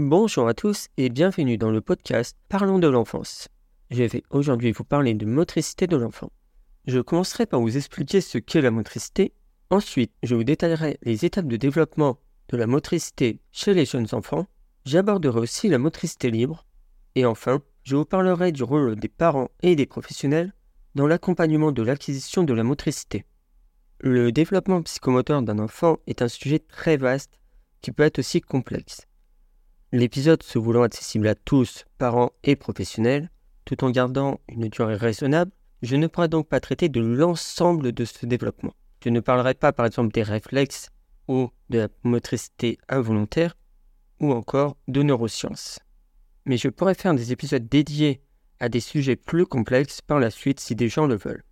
Bonjour à tous et bienvenue dans le podcast Parlons de l'enfance. Je vais aujourd'hui vous parler de motricité de l'enfant. Je commencerai par vous expliquer ce qu'est la motricité. Ensuite, je vous détaillerai les étapes de développement de la motricité chez les jeunes enfants. J'aborderai aussi la motricité libre. Et enfin, je vous parlerai du rôle des parents et des professionnels dans l'accompagnement de l'acquisition de la motricité. Le développement psychomoteur d'un enfant est un sujet très vaste qui peut être aussi complexe. L'épisode se voulant accessible à tous, parents et professionnels, tout en gardant une durée raisonnable, je ne pourrai donc pas traiter de l'ensemble de ce développement. Je ne parlerai pas par exemple des réflexes ou de la motricité involontaire ou encore de neurosciences. Mais je pourrais faire des épisodes dédiés à des sujets plus complexes par la suite si des gens le veulent.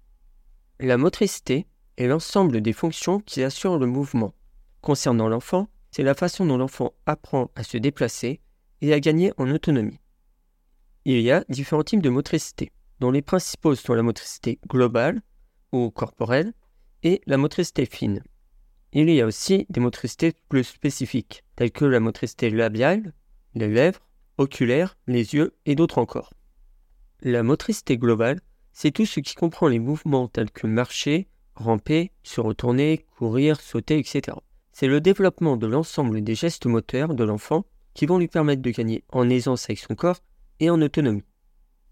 La motricité est l'ensemble des fonctions qui assurent le mouvement. Concernant l'enfant, c'est la façon dont l'enfant apprend à se déplacer et à gagner en autonomie. Il y a différents types de motricité, dont les principaux sont la motricité globale ou corporelle et la motricité fine. Il y a aussi des motricités plus spécifiques, telles que la motricité labiale, les lèvres, oculaires, les yeux et d'autres encore. La motricité globale, c'est tout ce qui comprend les mouvements tels que marcher, ramper, se retourner, courir, sauter, etc. C'est le développement de l'ensemble des gestes moteurs de l'enfant qui vont lui permettre de gagner en aisance avec son corps et en autonomie.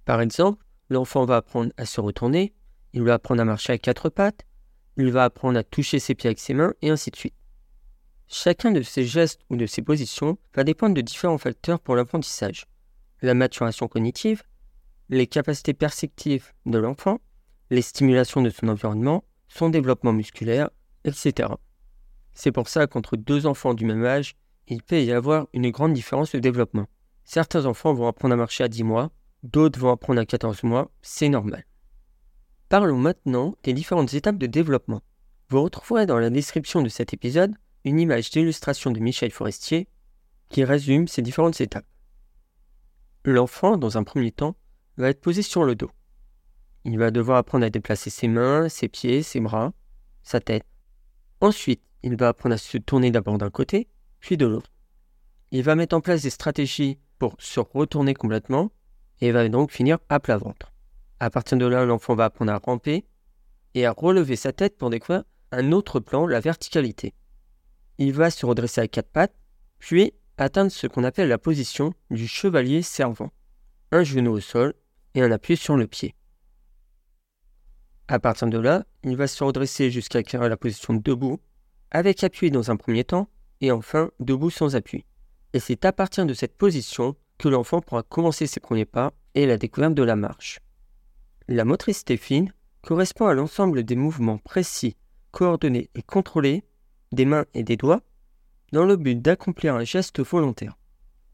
Par exemple, l'enfant va apprendre à se retourner, il va apprendre à marcher à quatre pattes, il va apprendre à toucher ses pieds avec ses mains, et ainsi de suite. Chacun de ces gestes ou de ces positions va dépendre de différents facteurs pour l'apprentissage. La maturation cognitive, les capacités perceptives de l'enfant, les stimulations de son environnement, son développement musculaire, etc. C'est pour ça qu'entre deux enfants du même âge, il peut y avoir une grande différence de développement. Certains enfants vont apprendre à marcher à 10 mois, d'autres vont apprendre à 14 mois, c'est normal. Parlons maintenant des différentes étapes de développement. Vous retrouverez dans la description de cet épisode une image d'illustration de Michel Forestier qui résume ces différentes étapes. L'enfant, dans un premier temps, va être posé sur le dos. Il va devoir apprendre à déplacer ses mains, ses pieds, ses bras, sa tête. Ensuite, il va apprendre à se tourner d'abord d'un côté, puis de l'autre. Il va mettre en place des stratégies pour se retourner complètement et va donc finir à plat ventre. À partir de là, l'enfant va apprendre à ramper et à relever sa tête pour découvrir un autre plan, la verticalité. Il va se redresser à quatre pattes, puis atteindre ce qu'on appelle la position du chevalier servant. Un genou au sol et un appui sur le pied. À partir de là, il va se redresser jusqu'à acquérir la position debout, avec appui dans un premier temps, et enfin debout sans appui. Et c'est à partir de cette position que l'enfant pourra commencer ses premiers pas et la découverte de la marche. La motricité fine correspond à l'ensemble des mouvements précis, coordonnés et contrôlés des mains et des doigts dans le but d'accomplir un geste volontaire.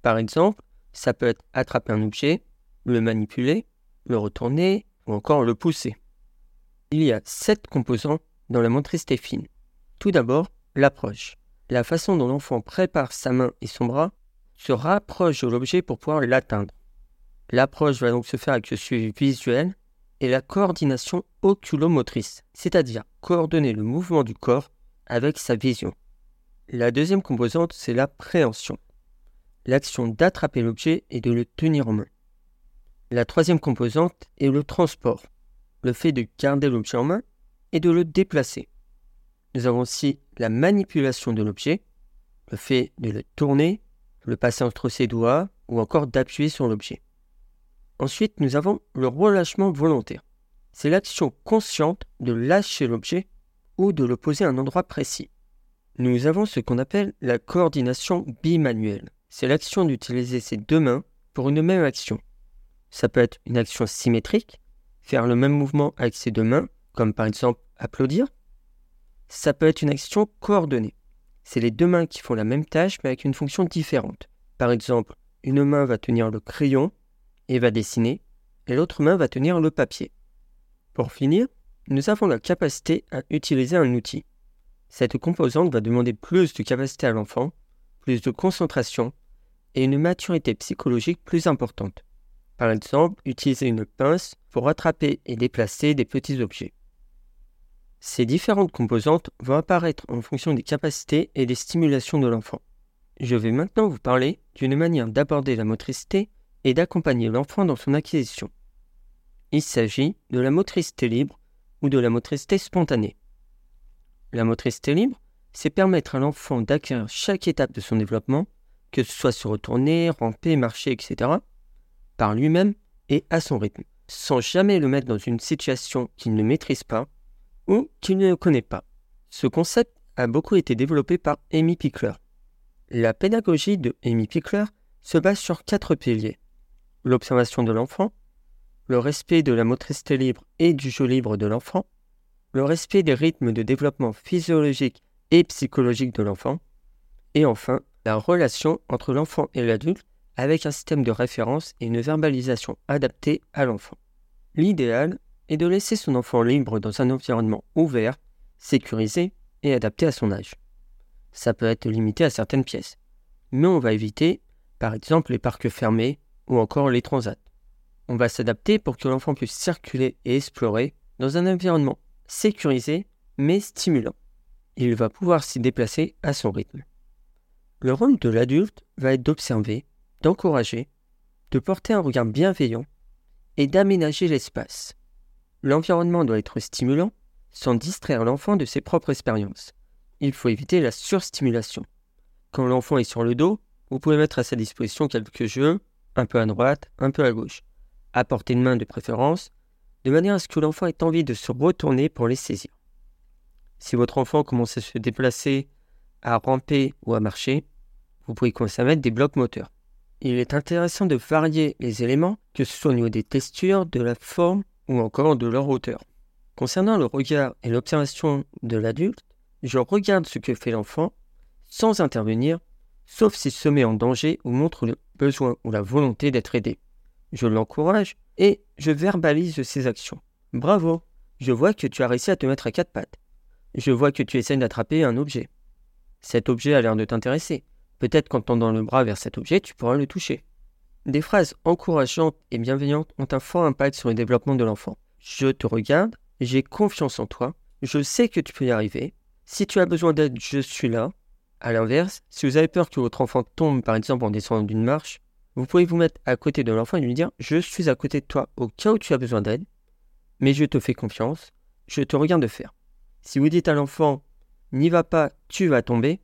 Par exemple, ça peut être attraper un objet, le manipuler, le retourner ou encore le pousser. Il y a sept composants dans la motricité fine. Tout d'abord, l'approche. La façon dont l'enfant prépare sa main et son bras se rapproche de l'objet pour pouvoir l'atteindre. L'approche va donc se faire avec le suivi visuel et la coordination oculomotrice, c'est-à-dire coordonner le mouvement du corps avec sa vision. La deuxième composante, c'est la préhension, l'action d'attraper l'objet et de le tenir en main. La troisième composante est le transport, le fait de garder l'objet en main et de le déplacer. Nous avons aussi la manipulation de l'objet, le fait de le tourner, le passer entre ses doigts ou encore d'appuyer sur l'objet. Ensuite, nous avons le relâchement volontaire. C'est l'action consciente de lâcher l'objet ou de le poser à un endroit précis. Nous avons ce qu'on appelle la coordination bimanuelle. C'est l'action d'utiliser ses deux mains pour une même action. Ça peut être une action symétrique, faire le même mouvement avec ses deux mains, comme par exemple applaudir. Ça peut être une action coordonnée. C'est les deux mains qui font la même tâche mais avec une fonction différente. Par exemple, une main va tenir le crayon et va dessiner, et l'autre main va tenir le papier. Pour finir, nous avons la capacité à utiliser un outil. Cette composante va demander plus de capacité à l'enfant, plus de concentration et une maturité psychologique plus importante. Par exemple, utiliser une pince pour attraper et déplacer des petits objets. Ces différentes composantes vont apparaître en fonction des capacités et des stimulations de l'enfant. Je vais maintenant vous parler d'une manière d'aborder la motricité et d'accompagner l'enfant dans son acquisition. Il s'agit de la motricité libre ou de la motricité spontanée. La motricité libre, c'est permettre à l'enfant d'acquérir chaque étape de son développement, que ce soit se retourner, ramper, marcher, etc., par lui-même et à son rythme, sans jamais le mettre dans une situation qu'il ne maîtrise pas ou qu'il ne connaît pas. Ce concept a beaucoup été développé par Amy Pickler, la pédagogie de Amy Pickler se base sur quatre piliers. L'observation de l'enfant, le respect de la motricité libre et du jeu libre de l'enfant, le respect des rythmes de développement physiologique et psychologique de l'enfant, et enfin la relation entre l'enfant et l'adulte avec un système de référence et une verbalisation adaptée à l'enfant. L'idéal est de laisser son enfant libre dans un environnement ouvert, sécurisé et adapté à son âge ça peut être limité à certaines pièces. Mais on va éviter, par exemple, les parcs fermés ou encore les transats. On va s'adapter pour que l'enfant puisse circuler et explorer dans un environnement sécurisé mais stimulant. Il va pouvoir s'y déplacer à son rythme. Le rôle de l'adulte va être d'observer, d'encourager, de porter un regard bienveillant et d'aménager l'espace. L'environnement doit être stimulant sans distraire l'enfant de ses propres expériences il faut éviter la surstimulation. Quand l'enfant est sur le dos, vous pouvez mettre à sa disposition quelques jeux, un peu à droite, un peu à gauche, à portée de main de préférence, de manière à ce que l'enfant ait envie de se retourner pour les saisir. Si votre enfant commence à se déplacer, à ramper ou à marcher, vous pouvez commencer à mettre des blocs moteurs. Il est intéressant de varier les éléments, que ce soit au niveau des textures, de la forme ou encore de leur hauteur. Concernant le regard et l'observation de l'adulte, je regarde ce que fait l'enfant sans intervenir, sauf s'il se met en danger ou montre le besoin ou la volonté d'être aidé. Je l'encourage et je verbalise ses actions. Bravo, je vois que tu as réussi à te mettre à quatre pattes. Je vois que tu essaies d'attraper un objet. Cet objet a l'air de t'intéresser. Peut-être qu'en tendant le bras vers cet objet, tu pourras le toucher. Des phrases encourageantes et bienveillantes ont un fort impact sur le développement de l'enfant. Je te regarde, j'ai confiance en toi, je sais que tu peux y arriver, si tu as besoin d'aide, je suis là. À l'inverse, si vous avez peur que votre enfant tombe par exemple en descendant d'une marche, vous pouvez vous mettre à côté de l'enfant et lui dire Je suis à côté de toi au cas où tu as besoin d'aide, mais je te fais confiance, je te regarde faire. Si vous dites à l'enfant N'y va pas, tu vas tomber,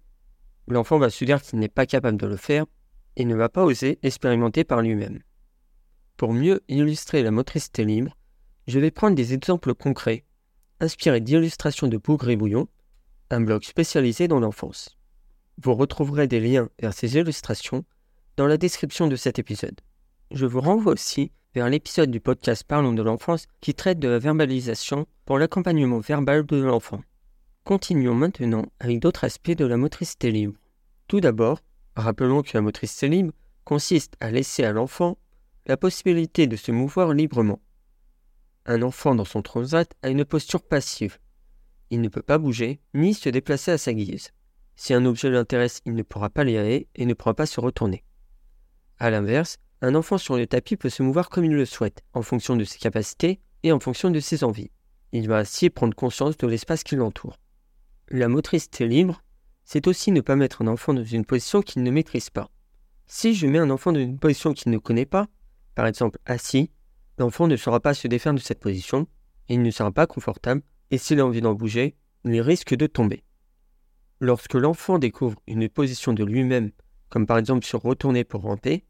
l'enfant va se dire qu'il n'est pas capable de le faire et ne va pas oser expérimenter par lui-même. Pour mieux illustrer la motricité libre, je vais prendre des exemples concrets, inspirés d'illustrations de Bougre et Bouillon, un blog spécialisé dans l'enfance. Vous retrouverez des liens vers ces illustrations dans la description de cet épisode. Je vous renvoie aussi vers l'épisode du podcast Parlons de l'enfance qui traite de la verbalisation pour l'accompagnement verbal de l'enfant. Continuons maintenant avec d'autres aspects de la motricité libre. Tout d'abord, rappelons que la motricité libre consiste à laisser à l'enfant la possibilité de se mouvoir librement. Un enfant dans son transat a une posture passive, il ne peut pas bouger ni se déplacer à sa guise. Si un objet l'intéresse, il ne pourra pas aller et ne pourra pas se retourner. A l'inverse, un enfant sur le tapis peut se mouvoir comme il le souhaite, en fonction de ses capacités et en fonction de ses envies. Il va ainsi prendre conscience de l'espace qui l'entoure. La motricité libre, c'est aussi ne pas mettre un enfant dans une position qu'il ne maîtrise pas. Si je mets un enfant dans une position qu'il ne connaît pas, par exemple assis, l'enfant ne saura pas se défaire de cette position il ne sera pas confortable et s'il a envie d'en bouger, il risque de tomber. Lorsque l'enfant découvre une position de lui-même, comme par exemple se retourner pour ramper,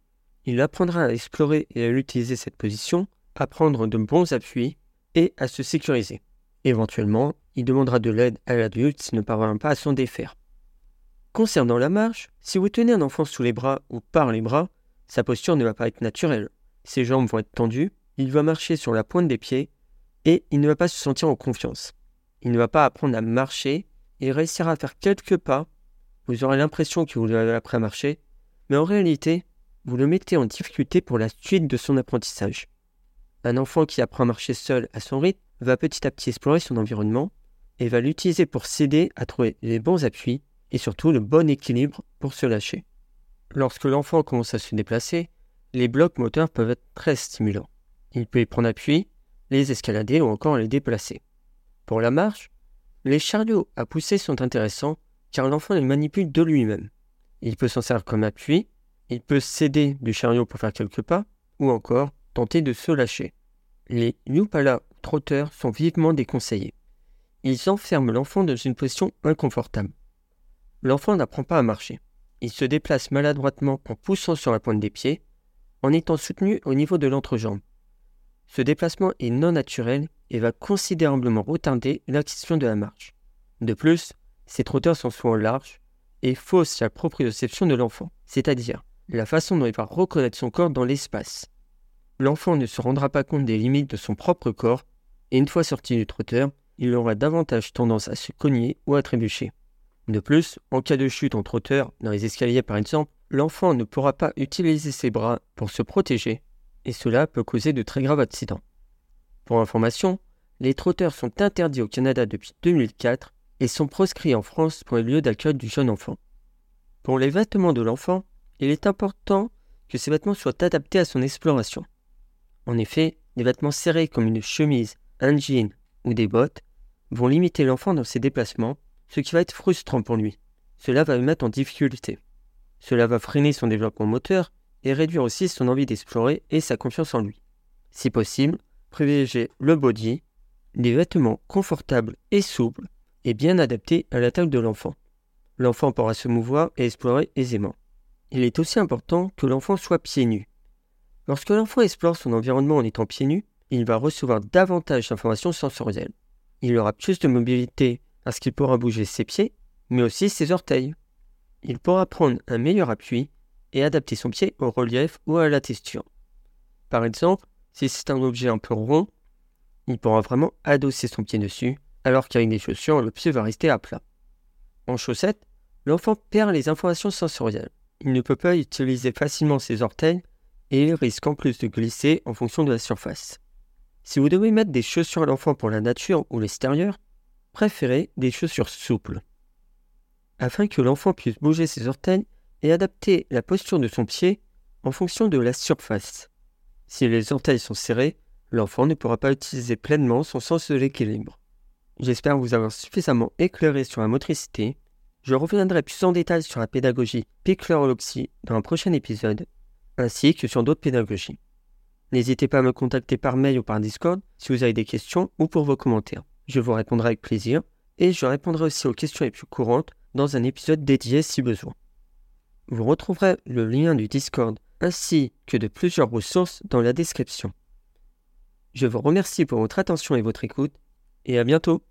il apprendra à explorer et à utiliser cette position, à prendre de bons appuis et à se sécuriser. Éventuellement, il demandera de l'aide à l'adulte s'il ne parvient pas à s'en défaire. Concernant la marche, si vous tenez un enfant sous les bras ou par les bras, sa posture ne va pas être naturelle. Ses jambes vont être tendues, il va marcher sur la pointe des pieds et il ne va pas se sentir en confiance. Il ne va pas apprendre à marcher, il réussira à faire quelques pas, vous aurez l'impression que vous l'avez appris à marcher, mais en réalité, vous le mettez en difficulté pour la suite de son apprentissage. Un enfant qui apprend à marcher seul à son rythme va petit à petit explorer son environnement et va l'utiliser pour s'aider à trouver les bons appuis et surtout le bon équilibre pour se lâcher. Lorsque l'enfant commence à se déplacer, les blocs moteurs peuvent être très stimulants. Il peut y prendre appui, les escalader ou encore les déplacer. Pour la marche, les chariots à pousser sont intéressants car l'enfant les manipule de lui-même. Il peut s'en servir comme appui, il peut céder du chariot pour faire quelques pas, ou encore tenter de se lâcher. Les Yupala trotteurs sont vivement déconseillés. Ils enferment l'enfant dans une position inconfortable. L'enfant n'apprend pas à marcher. Il se déplace maladroitement en poussant sur la pointe des pieds, en étant soutenu au niveau de l'entrejambe. Ce déplacement est non naturel et va considérablement retarder l'acquisition de la marche. De plus, ces trotteurs sont souvent larges et faussent la proprioception de l'enfant, c'est-à-dire la façon dont il va reconnaître son corps dans l'espace. L'enfant ne se rendra pas compte des limites de son propre corps et une fois sorti du trotteur, il aura davantage tendance à se cogner ou à trébucher. De plus, en cas de chute en trotteur, dans les escaliers par exemple, l'enfant ne pourra pas utiliser ses bras pour se protéger et cela peut causer de très graves accidents. Pour information, les trotteurs sont interdits au Canada depuis 2004 et sont proscrits en France pour les lieux d'accueil du jeune enfant. Pour les vêtements de l'enfant, il est important que ces vêtements soient adaptés à son exploration. En effet, des vêtements serrés comme une chemise, un jean ou des bottes vont limiter l'enfant dans ses déplacements, ce qui va être frustrant pour lui. Cela va le mettre en difficulté. Cela va freiner son développement moteur et réduire aussi son envie d'explorer et sa confiance en lui. Si possible, privilégiez le body, des vêtements confortables et souples et bien adaptés à la taille de l'enfant. L'enfant pourra se mouvoir et explorer aisément. Il est aussi important que l'enfant soit pieds nus. Lorsque l'enfant explore son environnement en étant pieds nus, il va recevoir davantage d'informations sensorielles. Il aura plus de mobilité parce qu'il pourra bouger ses pieds, mais aussi ses orteils. Il pourra prendre un meilleur appui et adapter son pied au relief ou à la texture. Par exemple, si c'est un objet un peu rond, il pourra vraiment adosser son pied dessus, alors qu'avec des chaussures, le pied va rester à plat. En chaussettes, l'enfant perd les informations sensorielles. Il ne peut pas utiliser facilement ses orteils et il risque en plus de glisser en fonction de la surface. Si vous devez mettre des chaussures à l'enfant pour la nature ou l'extérieur, préférez des chaussures souples. Afin que l'enfant puisse bouger ses orteils et adapter la posture de son pied en fonction de la surface. Si les orteils sont serrés, l'enfant ne pourra pas utiliser pleinement son sens de l'équilibre. J'espère vous avoir suffisamment éclairé sur la motricité. Je reviendrai plus en détail sur la pédagogie picloroloxie dans un prochain épisode, ainsi que sur d'autres pédagogies. N'hésitez pas à me contacter par mail ou par Discord si vous avez des questions ou pour vos commentaires. Je vous répondrai avec plaisir et je répondrai aussi aux questions les plus courantes dans un épisode dédié si besoin. Vous retrouverez le lien du Discord ainsi que de plusieurs ressources dans la description. Je vous remercie pour votre attention et votre écoute et à bientôt